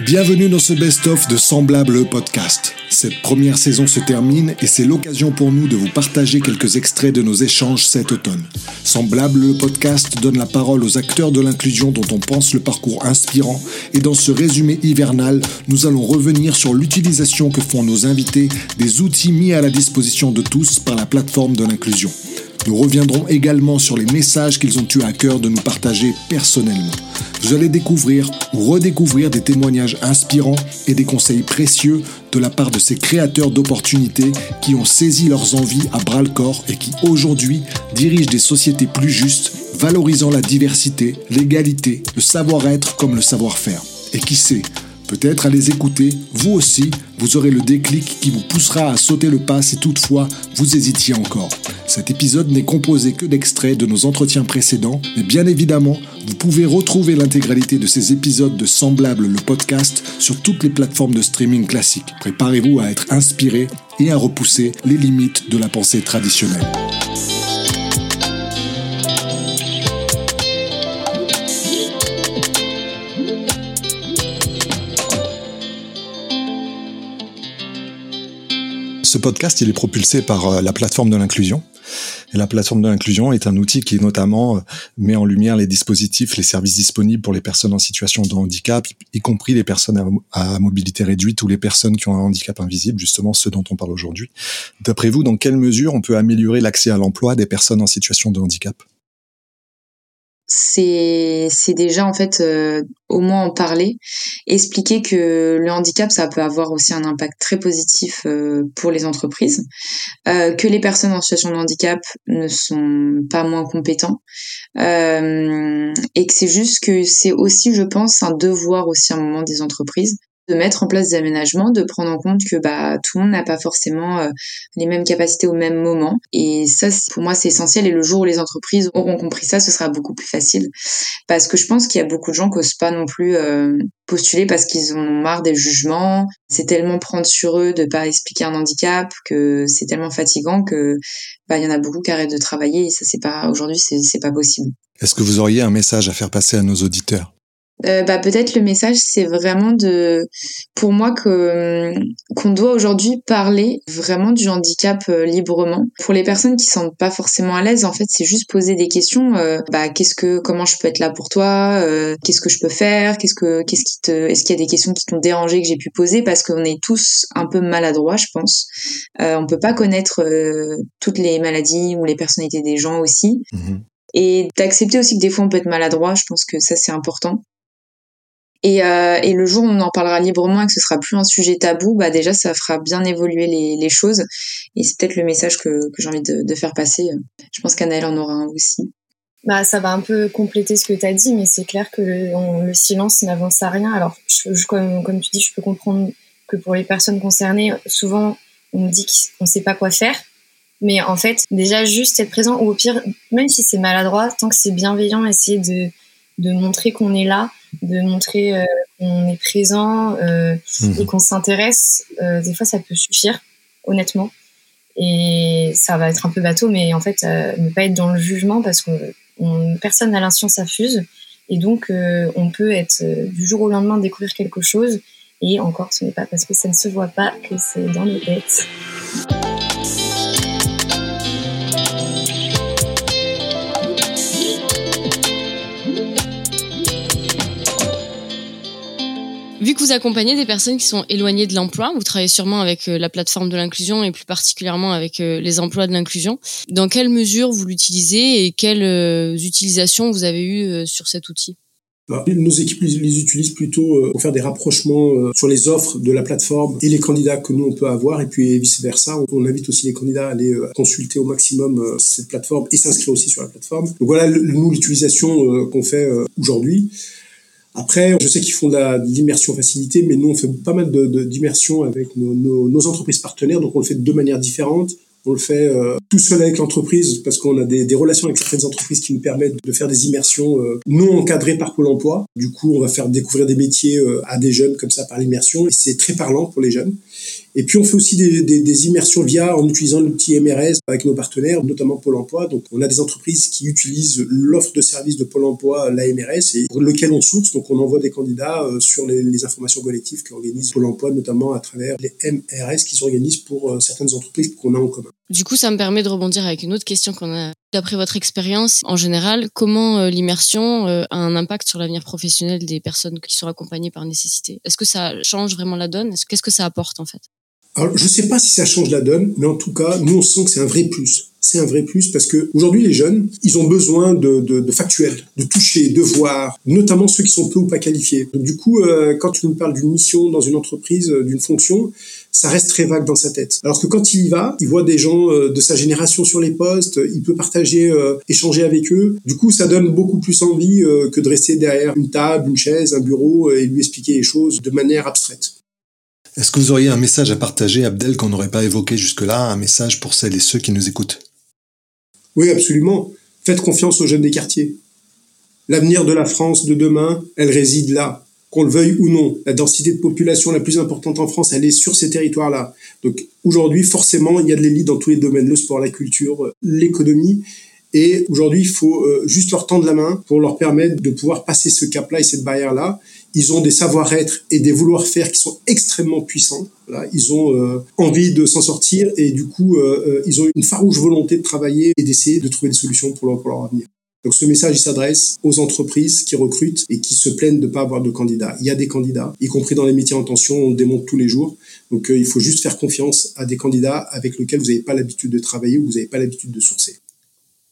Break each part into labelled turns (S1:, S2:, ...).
S1: Bienvenue dans ce best-of de Semblable podcast. Cette première saison se termine et c'est l'occasion pour nous de vous partager quelques extraits de nos échanges cet automne. Semblable le podcast donne la parole aux acteurs de l'inclusion dont on pense le parcours inspirant et dans ce résumé hivernal, nous allons revenir sur l'utilisation que font nos invités des outils mis à la disposition de tous par la plateforme de l'inclusion. Nous reviendrons également sur les messages qu'ils ont eu à cœur de nous partager personnellement. Vous allez découvrir ou redécouvrir des témoignages inspirants et des conseils précieux de la part de ces créateurs d'opportunités qui ont saisi leurs envies à bras le corps et qui aujourd'hui dirigent des sociétés plus justes, valorisant la diversité, l'égalité, le savoir-être comme le savoir-faire. Et qui sait, Peut-être à les écouter, vous aussi, vous aurez le déclic qui vous poussera à sauter le pas si toutefois vous hésitiez encore. Cet épisode n'est composé que d'extraits de nos entretiens précédents, mais bien évidemment, vous pouvez retrouver l'intégralité de ces épisodes de Semblable le podcast sur toutes les plateformes de streaming classiques. Préparez-vous à être inspiré et à repousser les limites de la pensée traditionnelle. Ce podcast, il est propulsé par euh, la plateforme de l'inclusion. La plateforme de l'inclusion est un outil qui notamment euh, met en lumière les dispositifs, les services disponibles pour les personnes en situation de handicap, y compris les personnes à, mobilité réduite ou les personnes qui ont un handicap invisible, justement ceux dont on parle aujourd'hui. D'après vous, dans quelle mesure on peut améliorer l'accès à l'emploi des personnes en situation de handicap?
S2: C'est c'est déjà en fait euh, au moins en parler, expliquer que le handicap ça peut avoir aussi un impact très positif euh, pour les entreprises, euh, que les personnes en situation de handicap ne sont pas moins compétents et que c'est juste que c'est aussi je pense un devoir aussi à un moment des entreprises de mettre en place des aménagements, de prendre en compte que bah tout le monde n'a pas forcément euh, les mêmes capacités au même moment. Et ça, pour moi, c'est essentiel. Et le jour où les entreprises auront compris ça, ce sera beaucoup plus facile. Parce que je pense qu'il y a beaucoup de gens qui n'osent pas non plus euh, postuler parce qu'ils ont marre des jugements. C'est tellement prendre sur eux de pas expliquer un handicap que c'est tellement fatigant que bah il y en a beaucoup qui arrêtent de travailler. Et ça, c'est pas aujourd'hui, c'est pas possible.
S1: Est-ce que vous auriez un message à faire passer à nos auditeurs?
S2: Euh, bah, peut-être le message c'est vraiment de pour moi que qu'on doit aujourd'hui parler vraiment du handicap euh, librement. Pour les personnes qui se sentent pas forcément à l'aise en fait c'est juste poser des questions euh, bah qu'est-ce que comment je peux être là pour toi qu'est-ce que je peux faire qu'est-ce que qu'est-ce qui te est-ce qu'il y a des questions qui t'ont dérangé que j'ai pu poser? Parce qu'on est tous un peu maladroits je pense. On peut pas connaître toutes les maladies ou les personnalités des gens aussi. Mmh et d'accepter aussi que des fois on peut être maladroit je pense que ça c'est important et, euh, et, le jour où on en parlera librement et que ce sera plus un sujet tabou, bah déjà ça fera bien évoluer les, choses. Et c'est peut-être le message que, j'ai envie de, faire passer. Je pense qu'Anaël en aura un aussi.
S3: Bah, ça va un peu compléter ce que tu as dit, mais c'est clair que le, le silence n'avance à rien. Alors, je, comme, tu dis, je peux comprendre que pour les personnes concernées, souvent on nous dit qu'on ne sait pas quoi faire. Mais en fait, déjà juste être présent, ou au pire, même si c'est maladroit, tant que c'est bienveillant, essayer de montrer qu'on est là, de montrer euh, qu'on est présent euh, mhm. et qu'on s'intéresse. Euh, des fois, ça peut suffire, honnêtement. Et ça va être un peu bateau, mais en fait, ne pas être dans le jugement parce que personne n'a l'inscience s'affuse. Et donc, on peut être du jour au lendemain découvrir quelque chose. Et encore, ce n'est pas parce que ça ne se voit pas que c'est dans nos têtes.
S4: Vous accompagnez des personnes qui sont éloignées de l'emploi, vous travaillez sûrement avec euh, la plateforme de l'inclusion et plus particulièrement avec euh, les emplois de l'inclusion. Dans quelle mesure vous l'utilisez et quelles euh, utilisations vous avez eues sur cet outil?
S5: Bah, nos équipes les utilisent plutôt pour faire des rapprochements sur les offres de la plateforme et les candidats que nous on peut avoir et puis vice versa. On invite aussi les candidats à aller consulter au maximum cette plateforme et s'inscrire aussi sur la plateforme. Voilà nous l'utilisation qu'on fait aujourd'hui. Après, je sais qu'ils font de l'immersion facilitée, mais nous, on fait pas mal d'immersion de, avec nos, entreprises partenaires, donc on le fait de deux manières différentes. On le fait euh, tout seul avec l'entreprise parce qu'on a des, des, relations avec certaines entreprises qui nous permettent de faire des immersions euh, non encadrées par Pôle Emploi. Du coup, on va faire découvrir des métiers euh, à des jeunes comme ça par l'immersion et c'est très parlant pour les jeunes. Et puis on fait aussi des, immersions via en utilisant l'outil MRS avec nos partenaires, notamment Pôle Emploi. Donc on a des entreprises qui utilisent l'offre de services de Pôle Emploi, la MRS, et pour lequel on source. Donc on envoie des candidats euh, sur les, les informations collectives qu'organise Pôle Emploi, notamment à travers les MRS qu'ils organisent pour euh, certaines entreprises qu'on a en commun.
S4: Du coup, ça me permet de rebondir avec une autre question qu'on a. D'après votre expérience, en général, comment euh, l'immersion a un impact sur l'avenir professionnel des personnes qui sont accompagnées par nécessité? Est-ce que ça change vraiment la donne? Qu'est-ce que ça apporte en fait?
S5: Alors, je ne sais pas si ça change la donne, mais en tout cas, nous, on sent que c'est un vrai plus. C'est un vrai plus parce que aujourd'hui, les jeunes, ils ont besoin de, de, de, factuels, de toucher, de voir, notamment ceux qui sont peu ou pas qualifiés. Du coup, euh, quand tu nous parles d'une mission dans une entreprise, euh, d'une fonction, ça reste très vague dans sa tête. Alors que quand il y va, il voit des gens euh, de sa génération sur les postes, il peut partager, échanger avec eux. Du coup, ça donne beaucoup plus envie que de rester derrière une table, une chaise, un bureau et lui expliquer les choses de manière abstraite.
S1: Est-ce que vous auriez un message à partager, Abdel, qu'on n'aurait pas évoqué jusque-là, un message pour celles et ceux qui nous écoutent?
S5: Oui, absolument. Faites confiance aux jeunes des quartiers. L'avenir de la France de demain, elle réside là, qu'on le veuille ou non. La densité de population la plus importante en France, elle est sur ces territoires-là. Donc aujourd'hui, forcément, il y a de l'élite dans tous les domaines, le sport, la culture, l'économie. Et aujourd'hui, il faut juste leur tendre la main pour leur permettre de pouvoir passer ce cap-là et cette barrière-là. Ils ont des savoir-être et des vouloir-faire qui sont extrêmement puissants. Ils ont euh, envie de s'en sortir et du coup, euh, ils ont une farouche volonté de travailler et d'essayer de trouver des solutions pour leur, avenir. Donc ce message, s'adresse aux entreprises qui recrutent et qui se plaignent de ne pas avoir de candidats. Il y a des candidats, y compris dans les métiers en tension, on le démontre tous les jours. Donc euh, il faut juste faire confiance à des candidats avec lesquels vous n'avez pas l'habitude de travailler ou vous n'avez pas l'habitude de sourcer.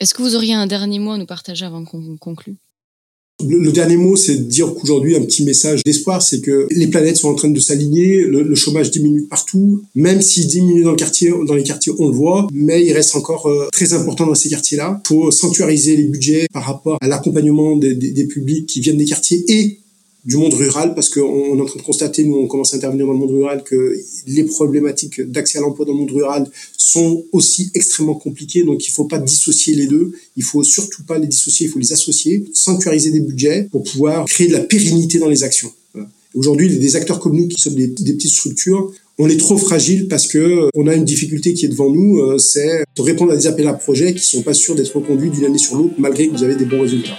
S4: Est-ce que vous auriez un dernier mot à nous partager avant qu'on conclue?
S5: Le, dernier mot, c'est de dire qu'aujourd'hui, un petit message d'espoir, c'est que les planètes sont en train de s'aligner, le, chômage diminue partout, même s'il diminue dans le quartier, dans les quartiers, on le voit, mais il reste encore euh, très important dans ces quartiers-là. pour sanctuariser les budgets par rapport à l'accompagnement des publics qui viennent des quartiers et du monde rural parce qu'on est en train de constater, nous on commence à intervenir dans le monde rural, que les problématiques d'accès à l'emploi dans le monde rural sont aussi extrêmement compliquées, donc il ne faut pas dissocier les deux, il faut surtout pas les dissocier, il faut les associer, sanctuariser des budgets pour pouvoir créer de la pérennité dans les actions. Aujourd'hui, des acteurs comme nous qui sommes des, petites structures, on est trop fragile parce que on a une difficulté qui est devant nous, c'est de répondre à des appels à projets qui sont pas sûrs d'être reconduits d'une année sur l'autre malgré que vous avez des bons résultats.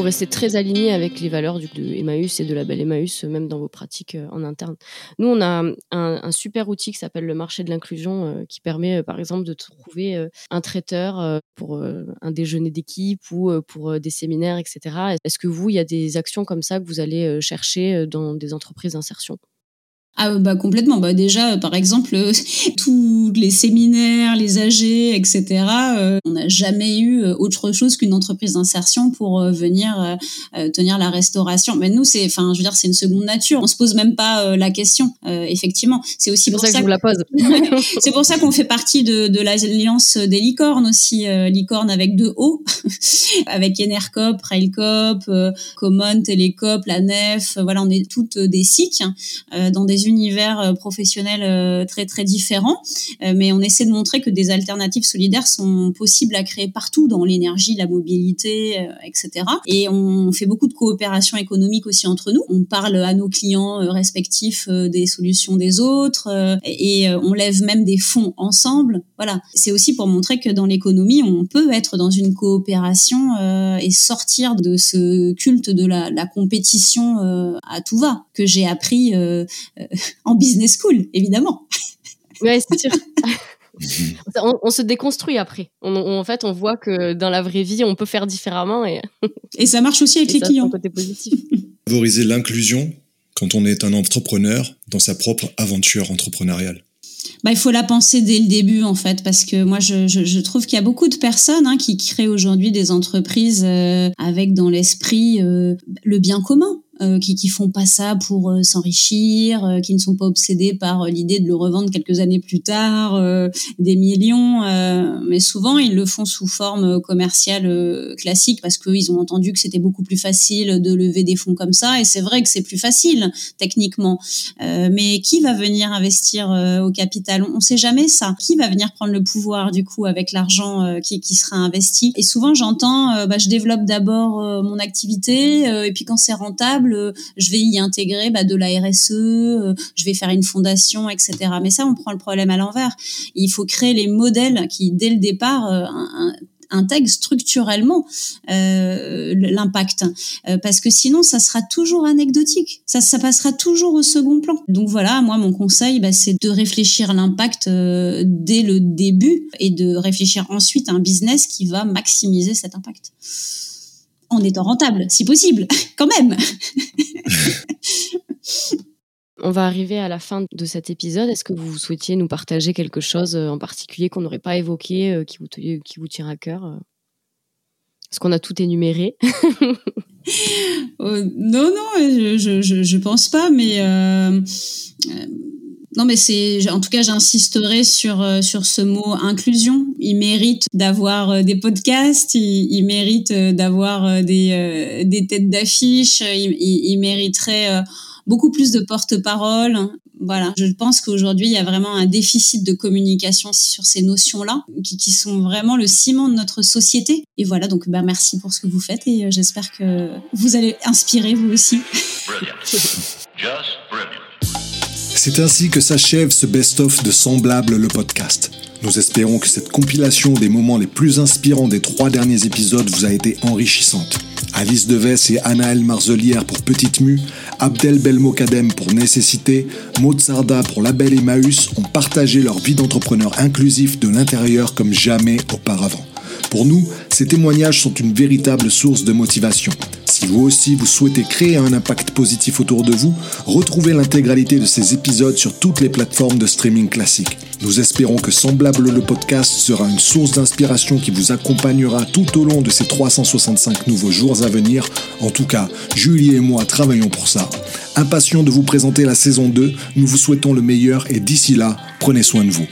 S4: Vous restez très aligné avec les valeurs de Emmaüs et de la belle Emmaüs, même dans vos pratiques euh, en interne. Nous, on a un, un super outil qui s'appelle le marché de l'inclusion, euh, qui permet, euh, par exemple, de trouver un traiteur pour un déjeuner d'équipe ou pour des séminaires, etc. Est-ce que vous, il y a des actions comme ça que vous allez chercher dans des entreprises d'insertion?
S6: Ah bah complètement. Bah déjà, par exemple, tous les séminaires, les AG, etc. Euh, on n'a jamais eu autre chose qu'une entreprise d'insertion pour euh, venir euh, tenir la restauration. Mais nous, c'est, enfin, je veux dire, c'est une seconde nature. On se pose même pas la question. effectivement, c'est aussi
S4: pour,
S6: pour
S4: ça, que je vous la pose.
S6: c'est pour ça qu'on fait partie de, de l'alliance des licornes aussi, licorne avec deux O, avec Enercop, Railcop, Common, Télécop, la Nef. Voilà, on est toutes des SIC hein, dans des univers professionnels très très différents, mais on essaie de montrer que des alternatives solidaires sont possibles à créer partout dans l'énergie, la mobilité, etc. Et on fait beaucoup de coopération économique aussi entre nous. On parle à nos clients respectifs des solutions des autres et on lève même des fonds ensemble. Voilà, c'est aussi pour montrer que dans l'économie, on peut être dans une coopération et sortir de ce culte de la compétition à tout va que j'ai appris en business school, évidemment.
S4: Ouais, c'est sûr. on, on, se déconstruit après. On, on, en fait, on voit que dans la vraie vie, on peut faire différemment et
S6: et ça marche aussi avec
S4: et
S6: les
S4: ça,
S6: clients.
S4: Côté positif.
S1: Favoriser l'inclusion quand on est un entrepreneur dans sa propre aventure entrepreneuriale.
S6: Bah, il faut la penser dès le début en fait parce que moi je, je, je trouve qu'il y a beaucoup de personnes hein, qui créent aujourd'hui des entreprises euh, avec dans l'esprit euh, le bien commun qui qui font pas ça pour s'enrichir, qui ne sont pas obsédés par l'idée de le revendre quelques années plus tard, des millions. mais souvent, ils le font sous forme commerciale classique parce qu'ils ont entendu que c'était beaucoup plus facile de lever des fonds comme ça. Et c'est vrai que c'est plus facile techniquement. mais qui va venir investir au capital? On ne sait jamais ça. Qui va venir prendre le pouvoir du coup avec l'argent qui, qui sera investi? Et souvent, j'entends, bah, je développe d'abord mon activité et puis quand c'est rentable, je vais y intégrer bah, de la RSE, je vais faire une fondation, etc. Mais ça, on prend le problème à l'envers. Il faut créer les modèles qui, dès le départ, intègrent structurellement euh, l'impact parce que sinon ça sera toujours anecdotique ça ça passera toujours au second plan donc voilà moi mon conseil bah, c'est de réfléchir l'impact dès le début et de réfléchir ensuite à un business qui va maximiser cet impact en étant rentable, si possible, quand même.
S4: On va arriver à la fin de cet épisode. Est-ce que vous souhaitiez nous partager quelque chose euh, en particulier qu'on n'aurait pas évoqué, euh, qui vous, qui vous tient à cœur euh? Est-ce qu'on a tout énuméré
S6: Non, non, je, je, je, pense pas, mais non, mais c'est, en tout cas, j'insisterai sur euh, sur ce mot inclusion. Il mérite d'avoir euh, des podcasts, il, il mérite euh, d'avoir des des têtes d'affiche, il, il, mériterait beaucoup plus de porte-parole. Voilà, je pense qu'aujourd'hui, il y a vraiment un déficit de communication sur ces notions-là, qui, qui, sont vraiment le ciment de notre société. Et voilà, donc bah, merci pour ce que vous faites et j'espère que vous allez inspirer vous aussi.
S1: C'est ainsi que s'achève ce best-of de Semblable le podcast. Nous espérons que cette compilation des moments les plus inspirants des trois derniers épisodes vous a été enrichissante. Alice Deves et Anaël Marzelière pour Petite Mue, Abdel Belmokadem pour Nécessité, Maud Sarda pour Label Emmaüs ont partagé leur vie d'entrepreneur inclusif de l'intérieur comme jamais auparavant. Pour nous, ces témoignages sont une véritable source de motivation. Si vous aussi vous souhaitez créer un impact positif autour de vous, retrouvez l'intégralité de ces épisodes sur toutes les plateformes de streaming classiques. Nous espérons que Semblable le podcast sera une source d'inspiration qui vous accompagnera tout au long de ces 365 nouveaux jours à venir. En tout cas, Julie et moi travaillons pour ça. Impatient de vous présenter la saison 2, nous vous souhaitons le meilleur et d'ici là, prenez soin de vous.